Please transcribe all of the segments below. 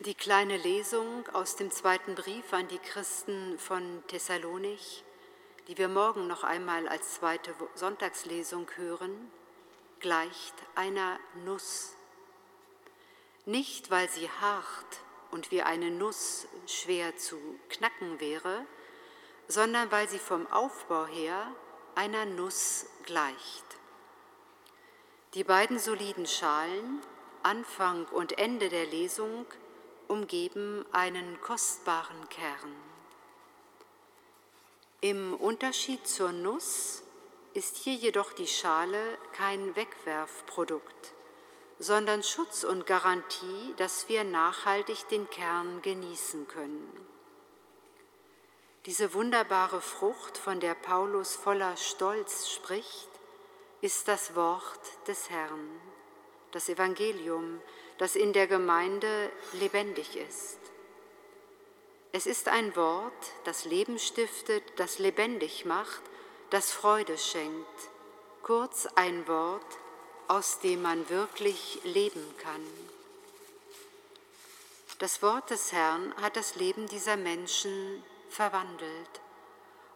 Die kleine Lesung aus dem zweiten Brief an die Christen von Thessalonich, die wir morgen noch einmal als zweite Sonntagslesung hören, gleicht einer Nuss. Nicht, weil sie hart und wie eine Nuss schwer zu knacken wäre, sondern weil sie vom Aufbau her einer Nuss gleicht. Die beiden soliden Schalen, Anfang und Ende der Lesung, umgeben einen kostbaren Kern. Im Unterschied zur Nuss ist hier jedoch die Schale kein Wegwerfprodukt, sondern Schutz und Garantie, dass wir nachhaltig den Kern genießen können. Diese wunderbare Frucht, von der Paulus voller Stolz spricht, ist das Wort des Herrn, das Evangelium, das in der Gemeinde lebendig ist. Es ist ein Wort, das Leben stiftet, das lebendig macht, das Freude schenkt, kurz ein Wort, aus dem man wirklich leben kann. Das Wort des Herrn hat das Leben dieser Menschen verwandelt.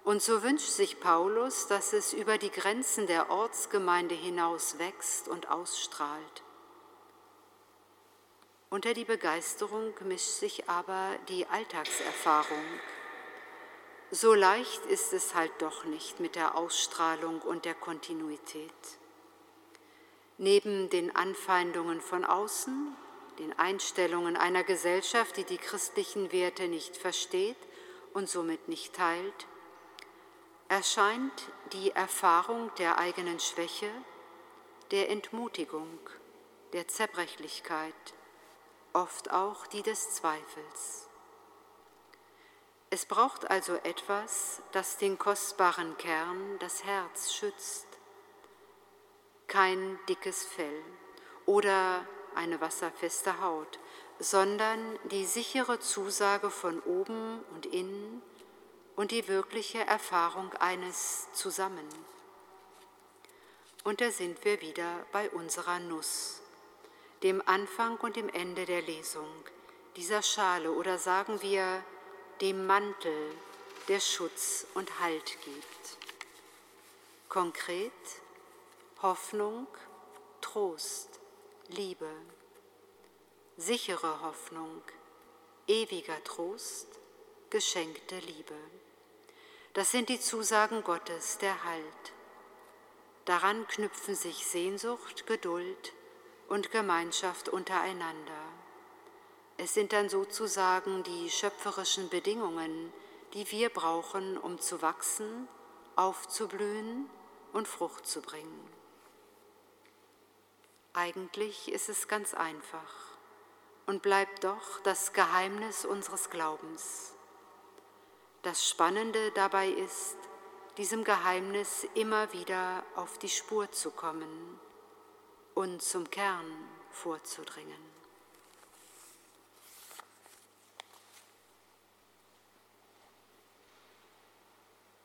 Und so wünscht sich Paulus, dass es über die Grenzen der Ortsgemeinde hinaus wächst und ausstrahlt. Unter die Begeisterung mischt sich aber die Alltagserfahrung. So leicht ist es halt doch nicht mit der Ausstrahlung und der Kontinuität. Neben den Anfeindungen von außen, den Einstellungen einer Gesellschaft, die die christlichen Werte nicht versteht und somit nicht teilt, erscheint die Erfahrung der eigenen Schwäche, der Entmutigung, der Zerbrechlichkeit, oft auch die des Zweifels. Es braucht also etwas, das den kostbaren Kern, das Herz schützt. Kein dickes Fell oder eine wasserfeste Haut, sondern die sichere Zusage von oben und innen und die wirkliche Erfahrung eines Zusammen. Und da sind wir wieder bei unserer Nuss dem Anfang und dem Ende der Lesung, dieser Schale oder sagen wir dem Mantel, der Schutz und Halt gibt. Konkret Hoffnung, Trost, Liebe, sichere Hoffnung, ewiger Trost, geschenkte Liebe. Das sind die Zusagen Gottes, der Halt. Daran knüpfen sich Sehnsucht, Geduld, und Gemeinschaft untereinander. Es sind dann sozusagen die schöpferischen Bedingungen, die wir brauchen, um zu wachsen, aufzublühen und Frucht zu bringen. Eigentlich ist es ganz einfach und bleibt doch das Geheimnis unseres Glaubens. Das Spannende dabei ist, diesem Geheimnis immer wieder auf die Spur zu kommen und zum Kern vorzudringen.